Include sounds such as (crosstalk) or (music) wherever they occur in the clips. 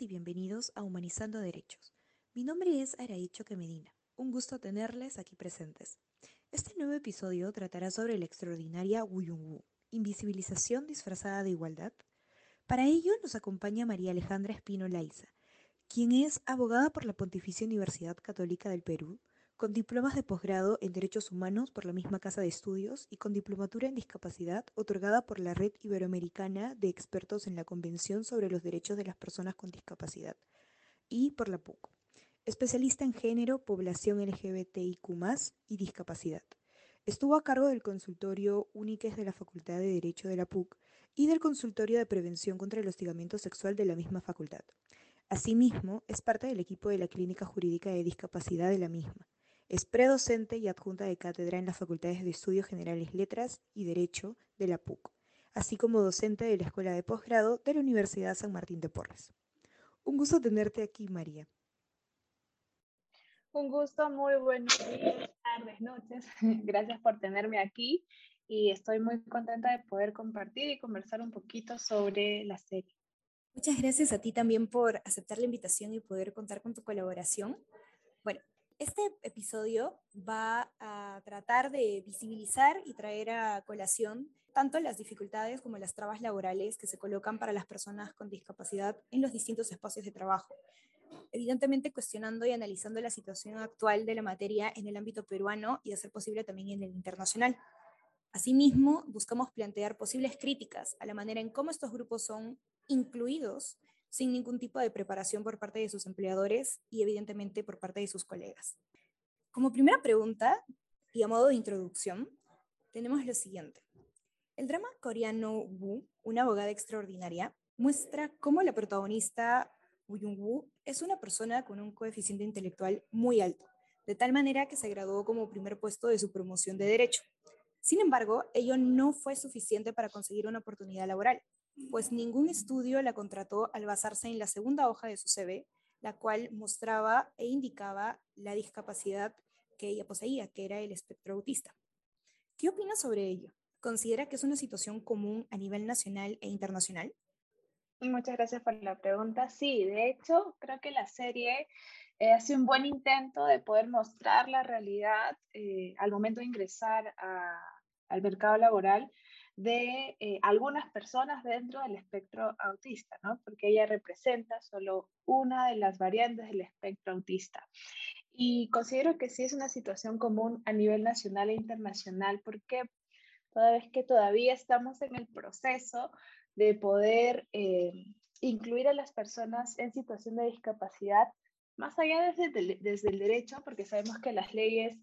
Y bienvenidos a Humanizando Derechos. Mi nombre es Araicho Medina. Un gusto tenerles aquí presentes. Este nuevo episodio tratará sobre la extraordinaria Wuyunwu, invisibilización disfrazada de igualdad. Para ello nos acompaña María Alejandra Espino Laiza, quien es abogada por la Pontificia Universidad Católica del Perú, con diplomas de posgrado en Derechos Humanos por la misma Casa de Estudios y con diplomatura en Discapacidad otorgada por la Red Iberoamericana de Expertos en la Convención sobre los Derechos de las Personas con Discapacidad y por la PUC. Especialista en género, población LGBTIQ y discapacidad. Estuvo a cargo del consultorio Úniques de la Facultad de Derecho de la PUC y del consultorio de prevención contra el hostigamiento sexual de la misma facultad. Asimismo, es parte del equipo de la Clínica Jurídica de Discapacidad de la misma es predocente y adjunta de cátedra en las Facultades de Estudios Generales Letras y Derecho de la PUC, así como docente de la Escuela de Posgrado de la Universidad San Martín de Porres. Un gusto tenerte aquí, María. Un gusto, muy buenos días, tardes, noches. (laughs) Gracias por tenerme aquí y estoy muy contenta de poder compartir y conversar un poquito sobre la serie. Muchas gracias a ti también por aceptar la invitación y poder contar con tu colaboración. Este episodio va a tratar de visibilizar y traer a colación tanto las dificultades como las trabas laborales que se colocan para las personas con discapacidad en los distintos espacios de trabajo, evidentemente cuestionando y analizando la situación actual de la materia en el ámbito peruano y de ser posible también en el internacional. Asimismo, buscamos plantear posibles críticas a la manera en cómo estos grupos son incluidos sin ningún tipo de preparación por parte de sus empleadores y evidentemente por parte de sus colegas. Como primera pregunta y a modo de introducción, tenemos lo siguiente. El drama coreano Wu, una abogada extraordinaria, muestra cómo la protagonista Woo Jung-woo es una persona con un coeficiente intelectual muy alto, de tal manera que se graduó como primer puesto de su promoción de derecho. Sin embargo, ello no fue suficiente para conseguir una oportunidad laboral, pues ningún estudio la contrató al basarse en la segunda hoja de su CV, la cual mostraba e indicaba la discapacidad que ella poseía, que era el espectro autista. ¿Qué opina sobre ello? ¿Considera que es una situación común a nivel nacional e internacional? Muchas gracias por la pregunta. Sí, de hecho, creo que la serie eh, hace un buen intento de poder mostrar la realidad eh, al momento de ingresar al mercado laboral de eh, algunas personas dentro del espectro autista, ¿no? porque ella representa solo una de las variantes del espectro autista. Y considero que sí es una situación común a nivel nacional e internacional, porque toda vez que todavía estamos en el proceso de poder eh, incluir a las personas en situación de discapacidad, más allá desde, desde el derecho, porque sabemos que las leyes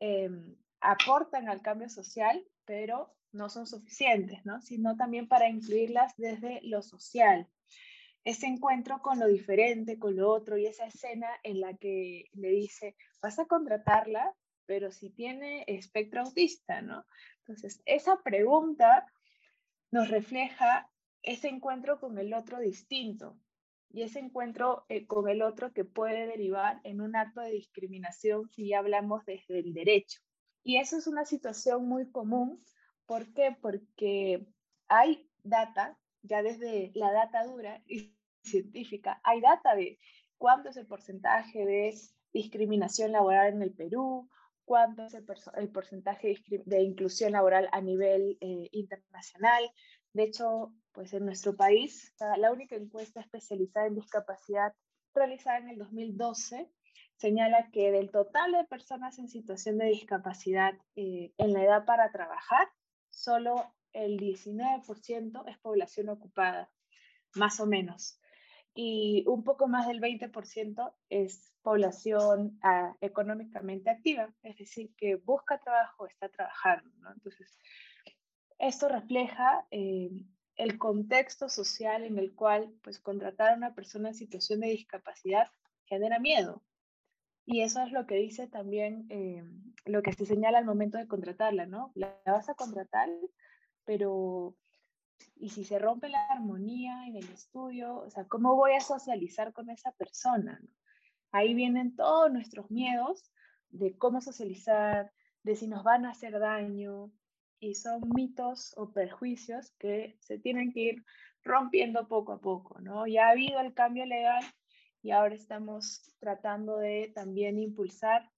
em, aportan al cambio social, pero no son suficientes, ¿no? sino también para incluirlas desde lo social. Ese encuentro con lo diferente, con lo otro, y esa escena en la que le dice, vas a contratarla, pero si tiene espectro autista, ¿no? Entonces, esa pregunta nos refleja ese encuentro con el otro distinto y ese encuentro eh, con el otro que puede derivar en un acto de discriminación si ya hablamos desde el derecho. Y eso es una situación muy común ¿Por qué? Porque hay data, ya desde la data dura y (laughs) científica, hay data de cuánto es el porcentaje de discriminación laboral en el Perú, cuánto es el, porcentaje de, inclusión laboral a nivel eh, internacional. De hecho, pues en nuestro país, la única encuesta especializada en discapacidad realizada en el 2012 señala que del total de personas en situación de discapacidad eh, en la edad para trabajar, solo el 19% es población ocupada, más o menos. Y un poco más del 20% es población ah, económicamente activa, es decir, que busca trabajo, está trabajando. Entonces, esto refleja eh, el contexto social en el cual pues, contratar a una persona en situación de discapacidad genera miedo, y eso es lo que dice también, eh, lo que se señala al momento de contratarla, ¿no? La, vas a contratar, pero ¿y si se rompe la armonía en el estudio? O sea, ¿cómo voy a socializar con esa persona? Ahí vienen todos nuestros miedos de cómo socializar, de si nos van a hacer daño, y son mitos o perjuicios que se tienen que ir rompiendo poco a poco, ¿no? Ya ha habido el cambio legal y ahora estamos tratando de también impulsar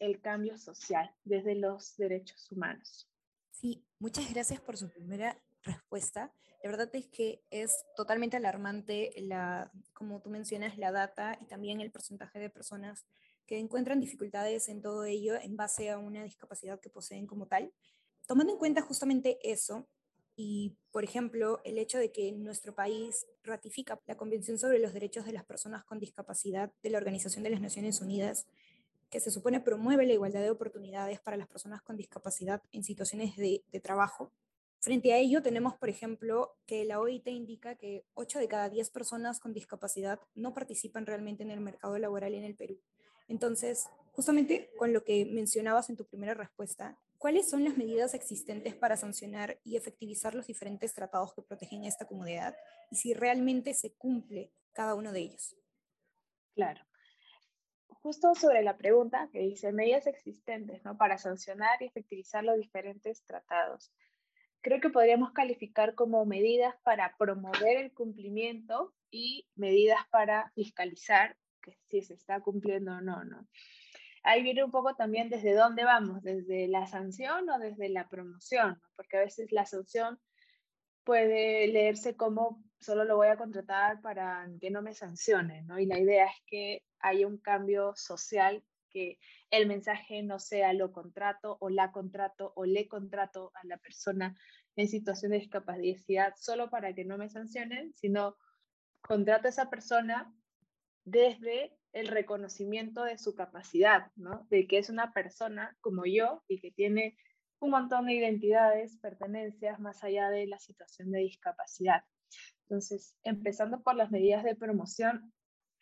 el cambio social desde los derechos humanos. Sí, muchas gracias por su primera respuesta. La verdad es que es totalmente alarmante la, como tú mencionas, la data y también el porcentaje de personas que encuentran dificultades en todo ello en base a una discapacidad que poseen como tal. Tomando en cuenta justamente eso, y, por ejemplo, el hecho de que nuestro país ratifica la Convención sobre los Derechos de las Personas con Discapacidad de la Organización de las Naciones Unidas, que se supone promueve la igualdad de oportunidades para las personas con discapacidad en situaciones de, trabajo. Frente a ello, tenemos, por ejemplo, que la OIT indica que 8 de cada 10 personas con discapacidad no participan realmente en el mercado laboral en el Perú. Entonces, justamente con lo que mencionabas en tu primera respuesta, ¿cuáles son las medidas existentes para sancionar y efectivizar los diferentes tratados que protegen a esta comunidad y si realmente se cumple cada uno de ellos? Claro. Justo sobre la pregunta que dice medidas existentes ¿no? para sancionar y efectivizar los diferentes tratados. Creo que podríamos calificar como medidas para promover el cumplimiento y medidas para fiscalizar que si se está cumpliendo o no, ¿no? Ahí viene un poco también desde dónde vamos, desde la sanción o desde la promoción, porque a veces la sanción puede leerse como solo lo voy a contratar para que no me sancione, ¿no? Y la idea es que haya un cambio social, que el mensaje no sea lo contrato o la contrato o le contrato a la persona en situación de discapacidad solo para que no me sancionen, sino contrato a esa persona desde el reconocimiento de su capacidad, ¿no? De que es una persona como yo y que tiene un montón de identidades, pertenencias más allá de la situación de discapacidad. Entonces, empezando por las medidas de promoción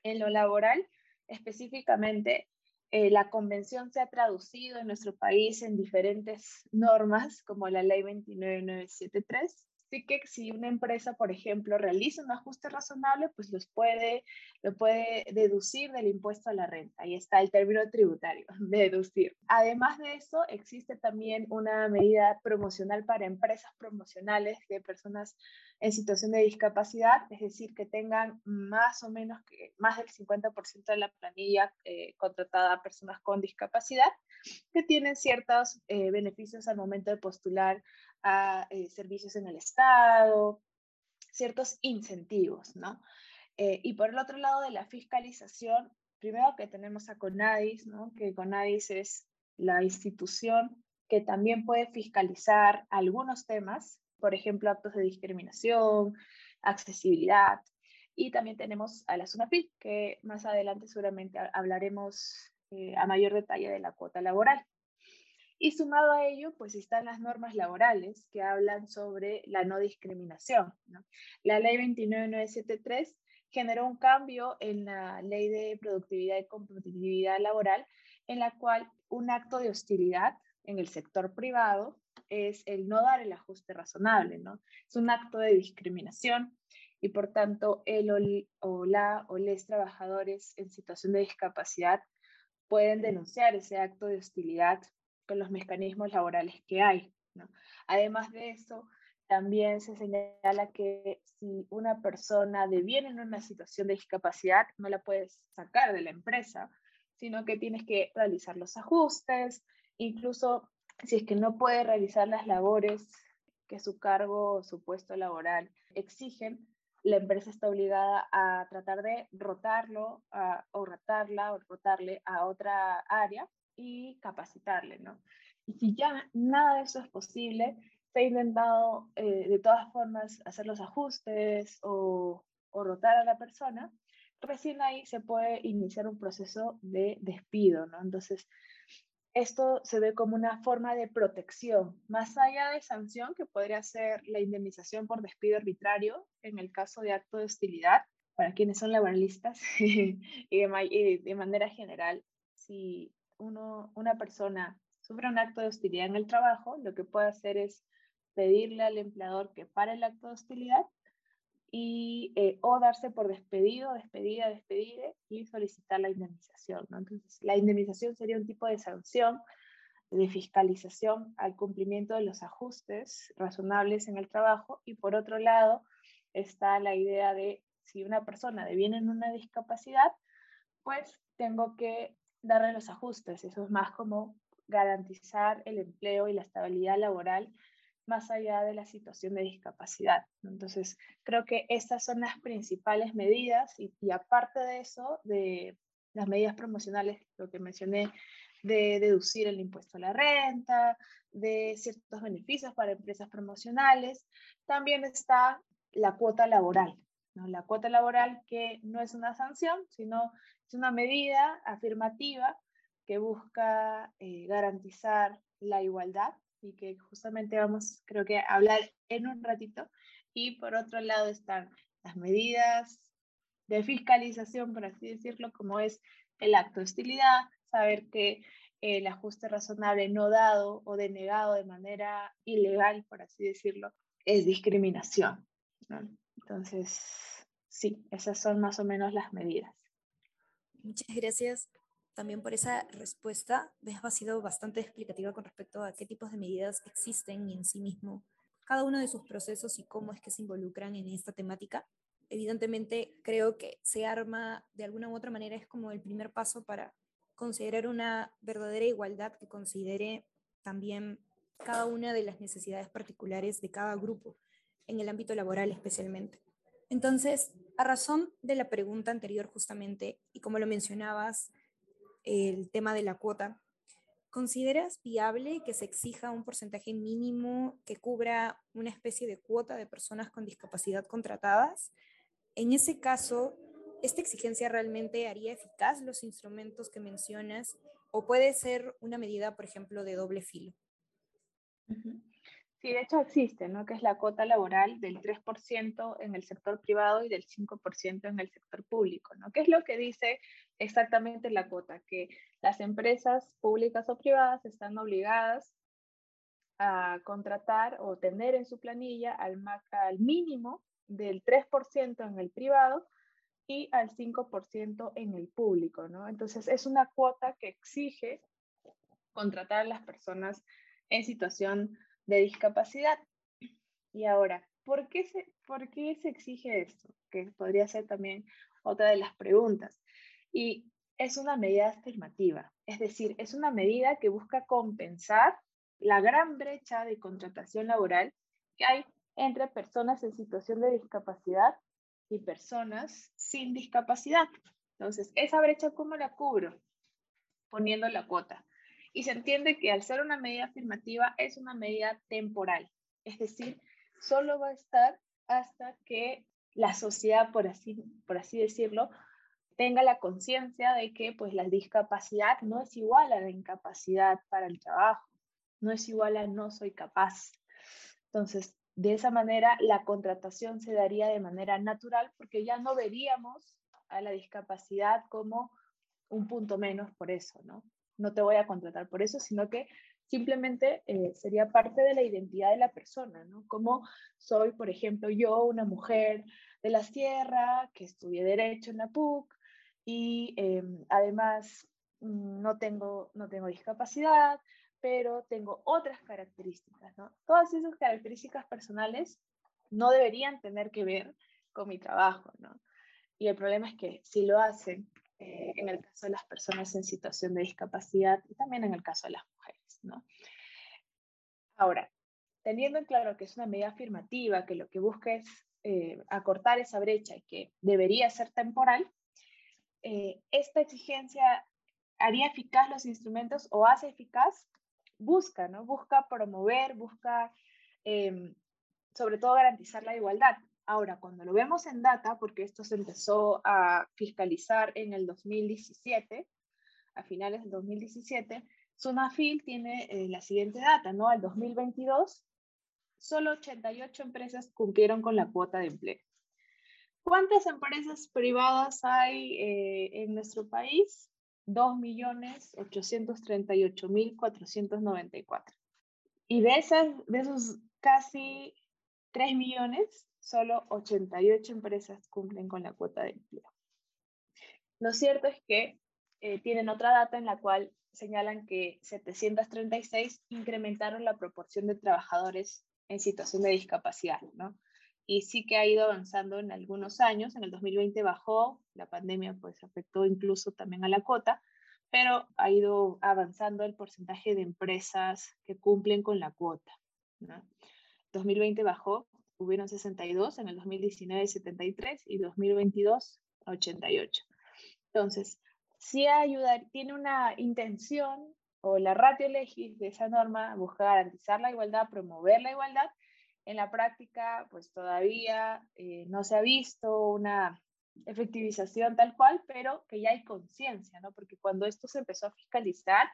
en lo laboral, específicamente, eh, la convención se ha traducido en nuestro país en diferentes normas, como la ley 29973, Que si una empresa, por ejemplo, realiza un ajuste razonable, pues los puede, lo puede deducir del impuesto a la renta. Ahí está el término tributario, (laughs) deducir. Además de eso, existe también una medida promocional para empresas promocionales de personas en situación de discapacidad, es decir, que tengan más o menos que más del 50% de la planilla eh, contratada a personas con discapacidad, que tienen ciertos eh, beneficios al momento de postular a eh, servicios en el Estado, ciertos incentivos, ¿no? Eh, y por el otro lado de la fiscalización, primero que tenemos a CONADIS, ¿no? Que CONADIS es la institución que también puede fiscalizar algunos temas, por ejemplo, actos de discriminación, accesibilidad. Y también tenemos a la SUNAPID, que más adelante seguramente hablaremos eh, a mayor detalle de la cuota laboral. Y sumado a ello, pues están las normas laborales que hablan sobre la no discriminación. La ley 29973 generó un cambio en la ley de productividad y competitividad laboral, en la cual un acto de hostilidad en el sector privado es el no dar el ajuste razonable. Es un acto de discriminación y por tanto el o la o les trabajadores en situación de discapacidad pueden denunciar ese acto de hostilidad con los mecanismos laborales que hay. Además de eso, también se señala que si una persona deviene en una situación de discapacidad, no la puedes sacar de la empresa, sino que tienes que realizar los ajustes, incluso si es que no puede realizar las labores que su cargo o su puesto laboral exigen, la empresa está obligada a tratar de rotarlo o rotarla o rotarle a otra área y capacitarle, ¿no? Y si ya nada de eso es posible, se ha intentado eh, de todas formas hacer los ajustes o, o rotar a la persona, recién ahí se puede iniciar un proceso de despido, ¿no? Entonces, esto se ve como una forma de protección, más allá de sanción, que podría ser la indemnización por despido arbitrario en el caso de acto de hostilidad, para quienes son laboralistas, (laughs) y, de, y de manera general, si una persona sufre un acto de hostilidad en el trabajo, lo que puede hacer es pedirle al empleador que pare el acto de hostilidad y, eh, o darse por despedido, despedida, despedida y solicitar la indemnización. Entonces, la indemnización sería un tipo de sanción de fiscalización al cumplimiento de los ajustes razonables en el trabajo y por otro lado, está la idea de si una persona deviene en una discapacidad, pues tengo que darle los ajustes. Eso es más como garantizar el empleo y la estabilidad laboral más allá de la situación de discapacidad. Entonces, creo que estas son las principales medidas y, aparte de eso, de las medidas promocionales, lo que mencioné, de deducir el impuesto a la renta, de ciertos beneficios para empresas promocionales, también está la cuota laboral. ¿No? La cuota laboral que no es una sanción, sino es una medida afirmativa que busca eh, garantizar la igualdad y que justamente vamos, creo que, a hablar en un ratito. Y por otro lado están las medidas de fiscalización, por así decirlo, como es el acto de hostilidad, saber que el ajuste razonable no dado o denegado de manera ilegal, por así decirlo, es discriminación. Entonces, sí, esas son más o menos las medidas. Muchas gracias también por esa respuesta. Ha sido bastante explicativa con respecto a qué tipos de medidas existen y en sí mismo cada uno de sus procesos y cómo es que se involucran en esta temática. Evidentemente, creo que se arma de alguna u otra manera, es como el primer paso para considerar una verdadera igualdad que considere también cada una de las necesidades particulares de cada grupo, en el ámbito laboral especialmente. Entonces, a razón de la pregunta anterior justamente, y como lo mencionabas, el tema de la cuota, ¿consideras viable que se exija un porcentaje mínimo que cubra una especie de cuota de personas con discapacidad contratadas? En ese caso, ¿esta exigencia realmente haría eficaz los instrumentos que mencionas o puede ser una medida, por ejemplo, de doble filo? Sí, de hecho existe, ¿no? Que es la cuota laboral del 3% en el sector privado y del 5% en el sector público, ¿no? ¿Qué es lo que dice exactamente la cuota? Que las empresas públicas o privadas están obligadas a contratar o tener en su planilla al, al mínimo del 3% en el privado y al 5% en el público, ¿no? Entonces es una cuota que exige contratar a las personas en situación de discapacidad. Y ahora, ¿por qué, se, ¿por qué se exige esto? Que podría ser también otra de las preguntas. Y es una medida afirmativa, es decir, es una medida que busca compensar la gran brecha de contratación laboral que hay entre personas en situación de discapacidad y personas sin discapacidad. Entonces, esa brecha, ¿cómo la cubro? Poniendo la cuota y se entiende que al ser una medida afirmativa es una medida temporal, es decir, solo va a estar hasta que la sociedad, por así, por así decirlo, tenga la conciencia de que pues la discapacidad no es igual a la incapacidad para el trabajo, no es igual a no soy capaz. Entonces, de esa manera la contratación se daría de manera natural porque ya no veríamos a la discapacidad como un punto menos por eso, ¿no? No te voy a contratar por eso, sino que simplemente eh, sería parte de la identidad de la persona, ¿no? Como soy, por ejemplo, yo, una mujer de la sierra que estudié Derecho en la PUC y em, además mm, no tengo, no tengo discapacidad, pero tengo otras características, ¿no? Todas esas características personales no deberían tener que ver con mi trabajo, ¿no? Y el problema es que si lo hacen eh, en el caso de las personas en situación de discapacidad y también en el caso de las mujeres. ¿no? Ahora, teniendo en claro que es una medida afirmativa, que lo que busca es eh, acortar esa brecha y que debería ser temporal, eh, esta exigencia haría eficaz los instrumentos o hace eficaz, busca, ¿no? Busca promover, busca em, sobre todo garantizar la igualdad. Ahora, cuando lo vemos en data, porque esto se empezó a fiscalizar en el 2017, a finales del 2017, Sunafil tiene eh, la siguiente data, ¿no? Al 2022, solo 88 empresas cumplieron con la cuota de empleo. ¿Cuántas empresas privadas hay eh, en nuestro país? 2.838.494. Y de, esas, de esos casi 3 millones, solo 88 empresas cumplen con la cuota de empleo. Lo cierto es que eh, tienen otra data en la cual señalan que 736 incrementaron la proporción de trabajadores en situación de discapacidad, ¿no? y sí que ha ido avanzando en algunos años. En el 2020 bajó, la pandemia pues afectó incluso también a la cuota, pero ha ido avanzando el porcentaje de empresas que cumplen con la cuota. ¿no? 2020 bajó, hubieron 62, en el 2019 73 y 2022 88. Entonces, si ayudar, tiene una intención o la ratio legis de esa norma busca garantizar la igualdad, promover la igualdad, en la práctica, pues todavía eh, no se ha visto una efectivización tal cual, pero que ya hay conciencia, ¿no? Porque cuando esto se empezó a fiscalizar,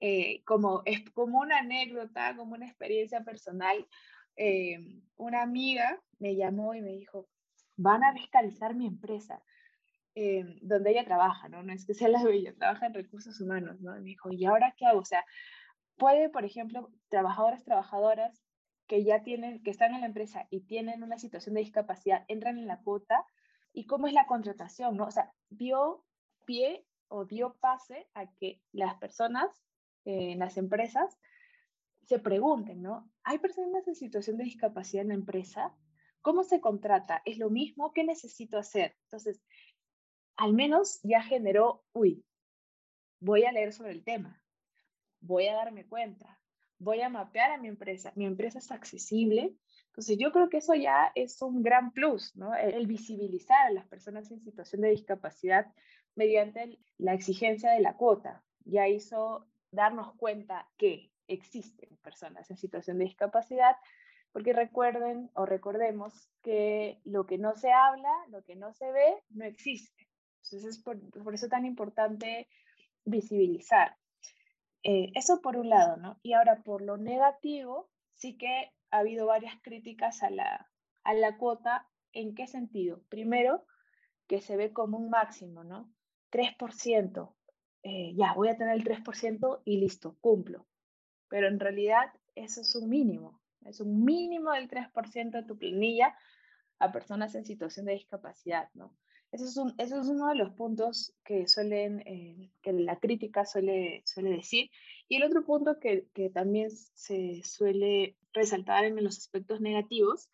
eh, como, es como una anécdota, como una experiencia personal, eh, una amiga me llamó y me dijo, van a fiscalizar mi empresa, donde ella trabaja, ¿no? No es que sea la bella, trabaja en recursos humanos, ¿no? Y me dijo, ¿y ahora qué hago? O sea, puede, por ejemplo, trabajadores, trabajadoras que ya tienen, que están en la empresa y tienen una situación de discapacidad, entran en la cuota y cómo es la contratación, ¿no? O sea, dio pie o dio pase a que las personas eh, en las empresas se pregunten, ¿no? ¿Hay personas en situación de discapacidad en la empresa? ¿Cómo se contrata? ¿Es lo mismo? ¿Qué necesito hacer? Entonces, al menos ya generó, uy, voy a leer sobre el tema, voy a darme cuenta, voy a mapear a mi empresa, mi empresa es accesible. Entonces yo creo que eso ya es un gran plus, ¿no? El, visibilizar a las personas en situación de discapacidad mediante la exigencia de la cuota. Ya hizo darnos cuenta que existen personas en situación de discapacidad, porque recuerden o recordemos que lo que no se habla, lo que no se ve, no existe. Entonces es por, por eso tan importante visibilizar. Eh, eso por un lado, ¿no? Y ahora por lo negativo, sí que ha habido varias críticas a la, a la cuota. ¿En qué sentido? Primero, que se ve como un máximo, ¿no? 3%. Eh, ya, voy a tener el 3% y listo, cumplo. Pero en realidad eso es un mínimo, es un mínimo del 3% de tu planilla a personas en situación de discapacidad, ¿no? Eso es, un, eso es uno de los puntos que suelen, eh, que la crítica suele, suele decir. Y el otro punto que, que también se suele resaltar en los aspectos negativos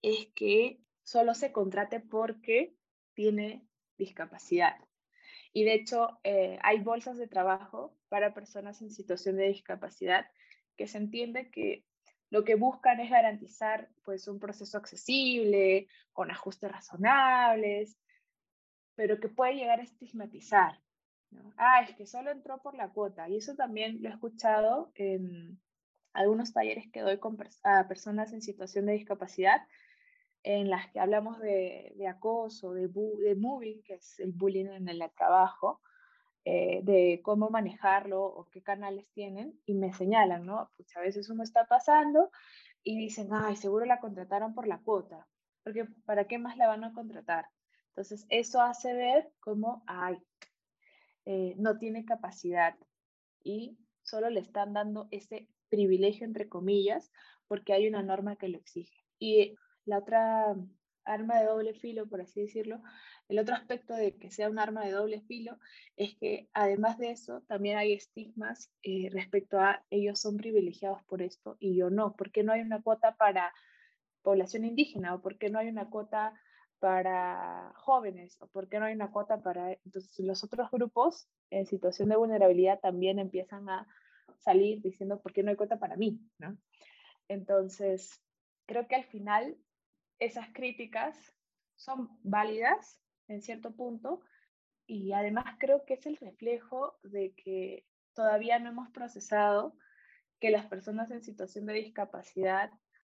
es que solo se contrate porque tiene discapacidad. Y de hecho, eh, hay bolsas de trabajo para personas en situación de discapacidad que se entiende que lo que buscan es garantizar pues, un proceso accesible, con ajustes razonables, pero que puede llegar a estigmatizar. Ah, es que solo entró por la cuota. Y eso también lo he escuchado en algunos talleres que doy con a personas en situación de discapacidad, en las que hablamos de, acoso, de, de moving, que es el bullying en el trabajo, eh, de cómo manejarlo o qué canales tienen, y me señalan, ¿no? Pues a veces uno está pasando y dicen, ay, seguro la contrataron por la cuota, porque ¿para qué más la van a contratar? Entonces, eso hace ver cómo, ay, eh, no tiene capacidad y solo le están dando ese privilegio, entre comillas, porque hay una norma que lo exige. Y la otra arma de doble filo, por así decirlo, el otro aspecto de que sea un arma de doble filo es que además de eso también hay estigmas eh, respecto a ellos son privilegiados por esto y yo no. ¿Por qué no hay una cuota para población indígena o por qué no hay una cuota para jóvenes o por qué no hay una cuota para... Entonces los otros grupos en situación de vulnerabilidad también empiezan a salir diciendo por qué no hay cuota para mí, ¿no? Entonces, creo que al final esas críticas son válidas en cierto punto y además creo que es el reflejo de que todavía no hemos procesado que las personas en situación de discapacidad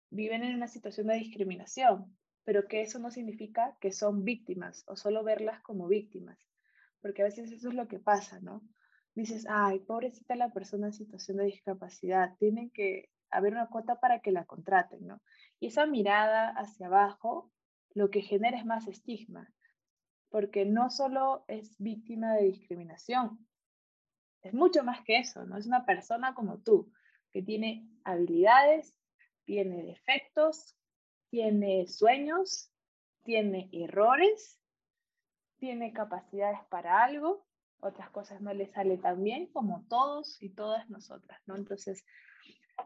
viven en una situación de discriminación pero que eso no significa que son víctimas o solo verlas como víctimas, porque a veces eso es lo que pasa, ¿no? Dices, ay, pobrecita la persona en situación de discapacidad, tienen que haber una cuota para que la contraten, ¿no? Y esa mirada hacia abajo lo que genera es más estigma, porque no solo es víctima de discriminación, es mucho más que eso, ¿no? Es una persona como tú, que tiene habilidades, tiene defectos, tiene sueños, tiene errores, tiene capacidades para algo, otras cosas no le sale tan bien como todos y todas nosotras, ¿no? Entonces,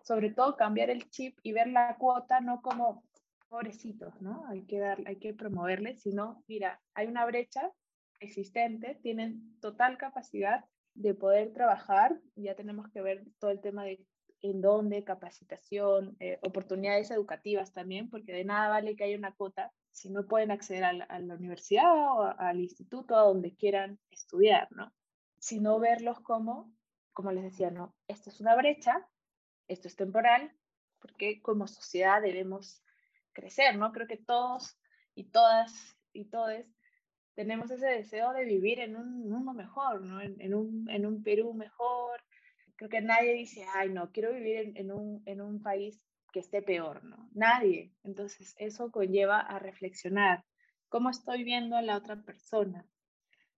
sobre todo cambiar el chip y ver la cuota no como pobrecitos, ¿no? Hay que, dar, hay que promoverles, si no, mira, hay una brecha existente, tienen total capacidad de poder trabajar, ya tenemos que ver todo el tema de en dónde, capacitación, eh, oportunidades educativas también, porque de nada vale que haya una cuota si no pueden acceder a la, universidad o al instituto, a donde quieran estudiar, ¿no? Sino verlos como, como les decía, no, esto es una brecha, esto es temporal, porque como sociedad debemos crecer, ¿no? Creo que todos y todas y todes tenemos ese deseo de vivir en un mundo mejor, ¿no? En, un, en un Perú mejor. Creo que nadie dice, ay, no, quiero vivir en, un, en un país que esté peor, ¿no? Nadie. Entonces, eso conlleva a reflexionar. ¿Cómo estoy viendo a la otra persona?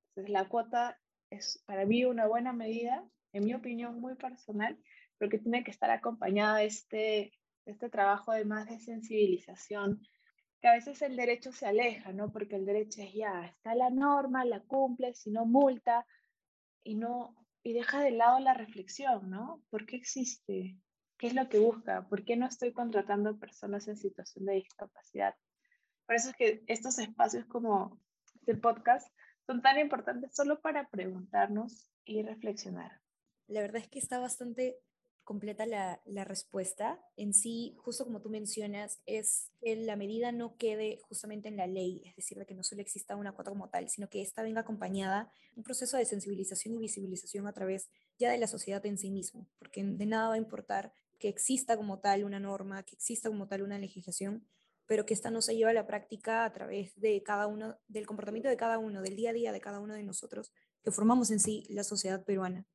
Entonces, la cuota es para mí una buena medida, en mi opinión muy personal, pero que tiene que estar acompañada de este, este trabajo de más de sensibilización que a veces el derecho se aleja, ¿no? Porque el derecho es ya, está la norma, la cumple, si no multa, y no y deja de lado la reflexión, ¿no? ¿Por qué existe? ¿Qué es lo que busca? ¿Por qué no estoy contratando personas en situación de discapacidad? Por eso es que estos espacios como este podcast son tan importantes solo para preguntarnos y reflexionar. La verdad es que está bastante completa la, respuesta. En sí, justo como tú mencionas, es que la medida no quede justamente en la ley, es decir, de que no solo exista una cuota como tal, sino que esta venga acompañada un proceso de sensibilización y visibilización a través ya de la sociedad en sí mismo, porque de nada va a importar que exista como tal una norma, que exista como tal una legislación, pero que esta no se lleva a la práctica a través de cada uno, del comportamiento de cada uno, del día a día de cada uno de nosotros, que formamos en sí la sociedad peruana.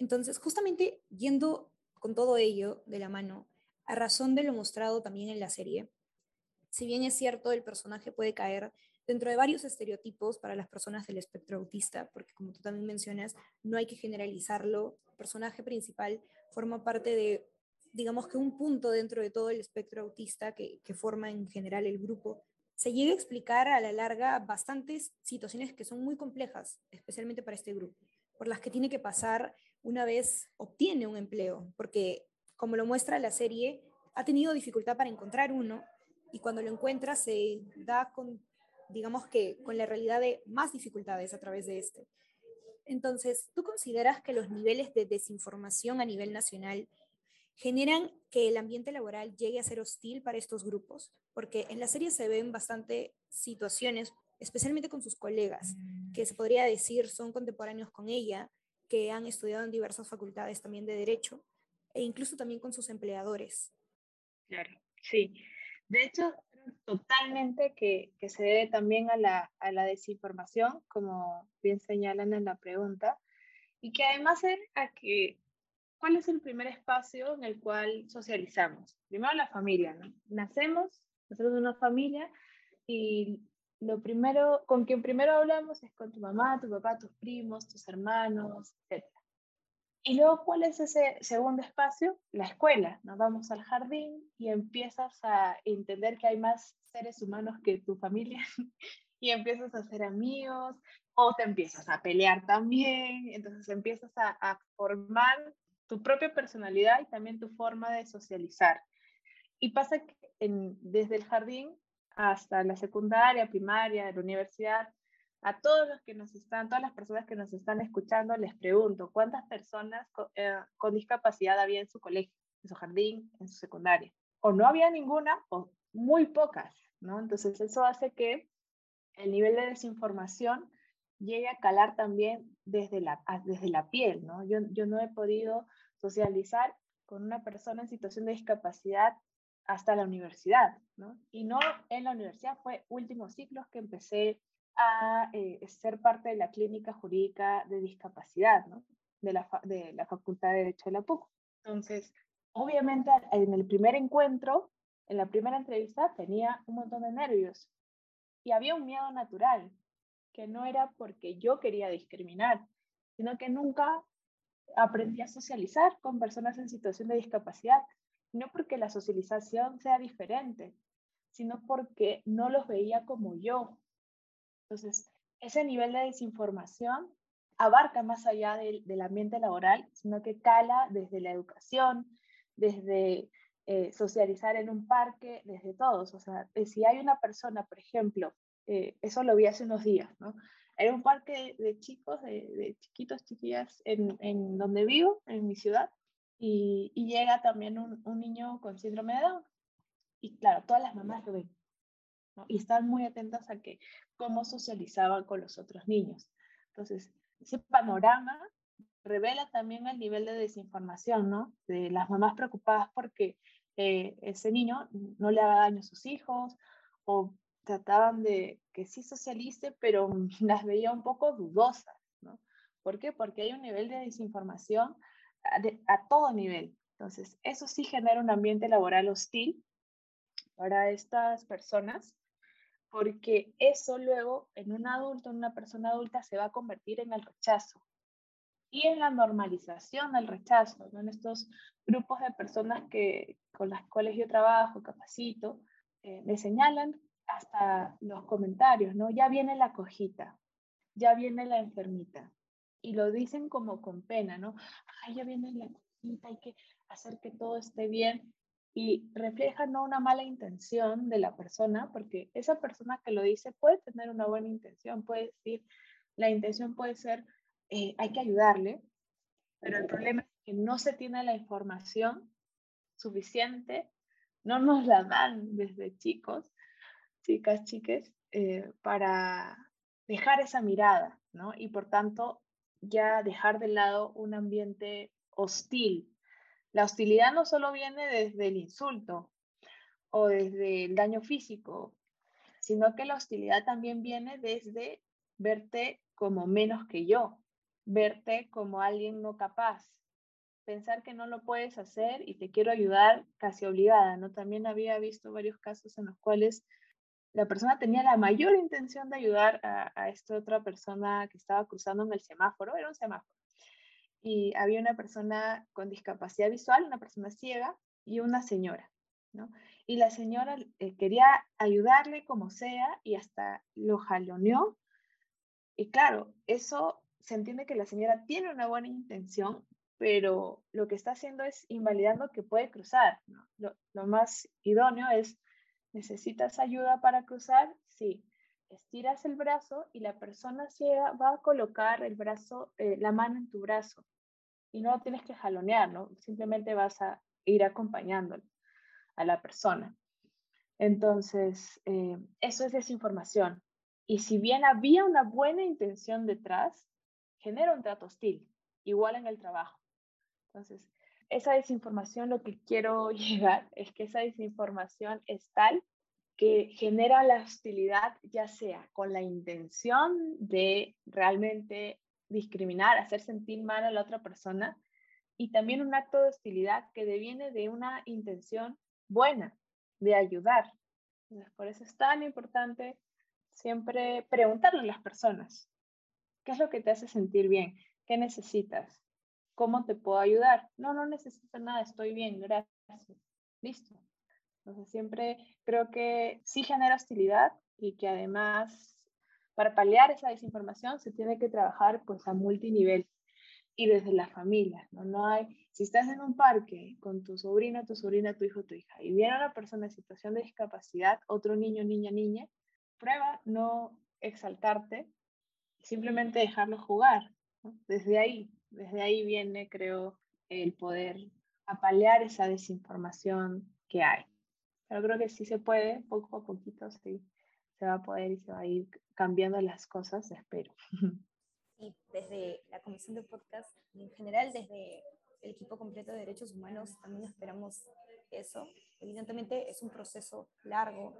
Entonces, justamente yendo con todo ello de la mano, a razón de lo mostrado también en la serie, si bien es cierto, el personaje puede caer dentro de varios estereotipos para las personas del espectro autista, porque como tú también mencionas, no hay que generalizarlo. El personaje principal forma parte de, digamos que un punto dentro de todo el espectro autista que, que forma en general el grupo. Se llega a explicar a la larga bastantes situaciones que son muy complejas, especialmente para este grupo por las que tiene que pasar una vez obtiene un empleo, porque como lo muestra la serie, ha tenido dificultad para encontrar uno y cuando lo encuentra se da con, digamos que, con la realidad de más dificultades a través de este. Entonces, ¿tú consideras que los niveles de desinformación a nivel nacional generan que el ambiente laboral llegue a ser hostil para estos grupos? Porque en la serie se ven bastante situaciones especialmente con sus colegas, que se podría decir son contemporáneos con ella, que han estudiado en diversas facultades también de derecho, e incluso también con sus empleadores. Claro, sí. De hecho, totalmente que, que se debe también a la, a la, desinformación, como bien señalan en la pregunta, y que además es a que, ¿cuál es el primer espacio en el cual socializamos? Primero la familia, ¿no? Nacemos, nacemos en una familia y lo primero, con quien primero hablamos es con tu mamá, tu papá, tus primos, tus hermanos, etc. Y luego, ¿cuál es ese segundo espacio? La escuela. Nos vamos al jardín y empiezas a entender que hay más seres humanos que tu familia (laughs) y empiezas a hacer amigos o te empiezas a pelear también. Entonces empiezas a, formar tu propia personalidad y también tu forma de socializar. Y pasa que desde el jardín hasta la secundaria, primaria, la universidad, a todos los que nos están, todas las personas que nos están escuchando, les pregunto, ¿cuántas personas eh, con, discapacidad había en su colegio, en su jardín, en su secundaria? O no había ninguna o muy pocas, ¿no? Entonces eso hace que el nivel de desinformación llegue a calar también desde la, desde la piel, ¿no? Yo, yo no he podido socializar con una persona en situación de discapacidad hasta la universidad, ¿no? Y no en la universidad, fue últimos ciclos que empecé a eh, ser parte de la clínica jurídica de discapacidad, ¿no? De la, de la Facultad de Derecho de la PUC. Entonces, obviamente en el primer encuentro, en la primera entrevista, tenía un montón de nervios y había un miedo natural, que no era porque yo quería discriminar, sino que nunca aprendí a socializar con personas en situación de discapacidad no porque la socialización sea diferente, sino porque no los veía como yo. Entonces, ese nivel de desinformación abarca más allá del, ambiente laboral, sino que cala desde la educación, desde eh, socializar en un parque desde todos. O sea, si hay una persona, por ejemplo, eso lo vi hace unos días, ¿no? Era un parque de, chicos, de, chiquitos, chiquillas, en, en, donde vivo, en mi ciudad, y, y llega también un, un, niño con síndrome de Down. Y claro, todas las mamás lo ven, ¿no? y están muy atentas a que cómo socializaban con los otros niños. Entonces, ese panorama revela también el nivel de desinformación, ¿no? De las mamás preocupadas porque eh, ese niño no le haga daño a sus hijos o trataban de que sí socialice, pero (laughs) las veía un poco dudosas, ¿no? ¿Por qué? Porque hay un nivel de desinformación a, todo nivel. Entonces, eso sí genera un ambiente laboral hostil para estas personas, porque eso luego en un adulto, en una persona adulta, se va a convertir en el rechazo y en la normalización del rechazo, ¿no? en estos grupos de personas que, con las cuales yo trabajo, capacito, eh, me señalan hasta los comentarios, ¿no? Ya viene la cojita, ya viene la enfermita. Y lo dicen como con pena, ¿no? Ay, ya viene la cojita, hay que hacer que todo esté bien. Y refleja no una mala intención de la persona, porque esa persona que lo dice puede tener una buena intención, puede decir, la intención puede ser, eh, hay que ayudarle, pero el problema es que no se tiene la información suficiente, no nos la dan desde chicos chicas, chiques, eh, para dejar esa mirada, ¿no? Y por tanto, ya dejar de lado un ambiente hostil. La hostilidad no solo viene desde el insulto o desde el daño físico, sino que la hostilidad también viene desde verte como menos que yo, verte como alguien no capaz, pensar que no lo puedes hacer y te quiero ayudar casi obligada, ¿no? También había visto varios casos en los cuales la persona tenía la mayor intención de ayudar a, esta otra persona que estaba cruzando en el semáforo, era un semáforo. Y había una persona con discapacidad visual, una persona ciega y una señora, ¿no? Y la señora eh, quería ayudarle como sea y hasta lo jaloneó. Y claro, eso se entiende que la señora tiene una buena intención, pero lo que está haciendo es invalidando que puede cruzar. Lo, lo más idóneo es ¿Necesitas ayuda para cruzar? Sí. Estiras el brazo y la persona ciega va a colocar el brazo, eh, la mano en tu brazo. Y no tienes que jalonear, ¿no? Simplemente vas a ir acompañándolo a la persona. Entonces, eh, eso es desinformación. Y si bien había una buena intención detrás, genera un trato hostil, igual en el trabajo. Entonces, esa desinformación, lo que quiero (laughs) llegar es que esa desinformación es tal que genera la hostilidad, ya sea con la intención de realmente discriminar, hacer sentir mal a la otra persona, y también un acto de hostilidad que deviene de una intención buena, de ayudar. por eso es tan importante siempre preguntarle a las personas, ¿qué es lo que te hace sentir bien? ¿Qué necesitas? ¿Cómo te puedo ayudar? No, no necesito nada, estoy bien, gracias. Listo. Entonces siempre creo que sí genera hostilidad y que además para paliar esa desinformación se tiene que trabajar pues a multinivel y desde la familia, ¿no? No hay, si estás en un parque con tu sobrino, tu sobrina, tu hijo, tu hija, y viene una persona en situación de discapacidad, otro niño, niña, niña, prueba no exaltarte, simplemente dejarlo jugar, desde ahí, desde ahí viene, creo, el poder apalear esa desinformación que hay. Pero creo que sí se puede, poco a poquito sí, se va a poder y se va a ir cambiando las cosas, espero. (laughs) Y desde la Comisión de Podcast, en general desde el equipo completo de derechos humanos, también esperamos eso. Evidentemente es un proceso largo.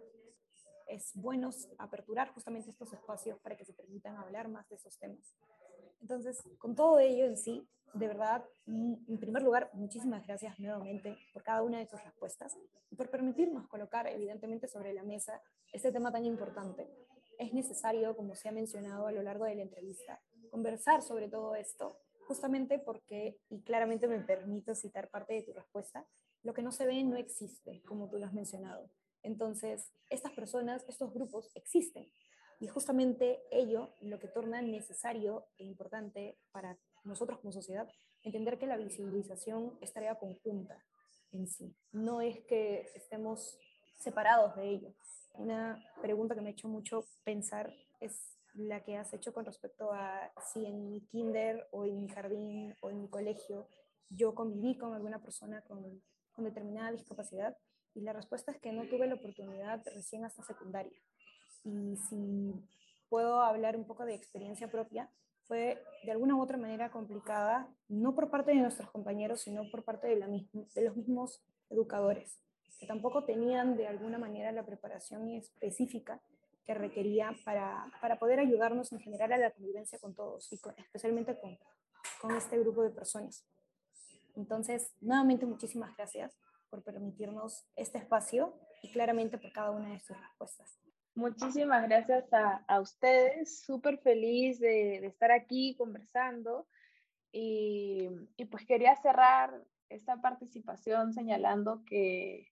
Es bueno aperturar justamente estos espacios para que se permitan hablar más de esos temas. Entonces, con todo ello en sí, de verdad, en primer lugar, muchísimas gracias nuevamente por cada una de tus respuestas y por permitirnos colocar evidentemente sobre la mesa este tema tan importante. Es necesario, como se ha mencionado a lo largo de la entrevista, conversar sobre todo esto, justamente porque, y claramente me permito citar parte de tu respuesta, lo que no se ve no existe, como tú lo has mencionado. Entonces, estas personas, estos grupos existen y justamente ello lo que torna necesario e importante para nosotros como sociedad entender que la visibilización es tarea conjunta. en sí. No es que estemos separados de ello. Una pregunta que me ha hecho mucho pensar es la que has hecho con respecto a si en mi kinder o en mi jardín o en mi colegio yo conviví con alguna persona con, con determinada discapacidad y la respuesta es que no tuve la oportunidad recién hasta secundaria. Y si puedo hablar un poco de experiencia propia, fue de alguna u otra manera complicada, no por parte de nuestros compañeros, sino por parte de, la de los mismos educadores, que tampoco tenían de alguna manera la preparación específica que requería para, para poder ayudarnos en general a la convivencia con todos y especialmente con, con este grupo de personas. Entonces, nuevamente muchísimas gracias por permitirnos este espacio y claramente por cada una de sus respuestas. Muchísimas gracias a, a ustedes, súper feliz de, de, estar aquí conversando y, y pues quería cerrar esta participación señalando que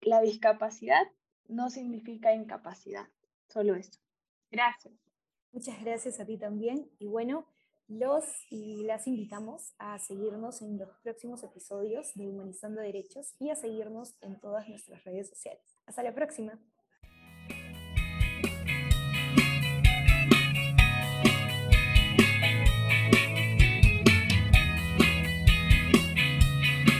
la discapacidad no significa incapacidad, solo eso. Gracias. Muchas gracias a ti también y bueno, los y las invitamos a seguirnos en los próximos episodios de Humanizando Derechos y a seguirnos en todas nuestras redes sociales. Hasta la próxima.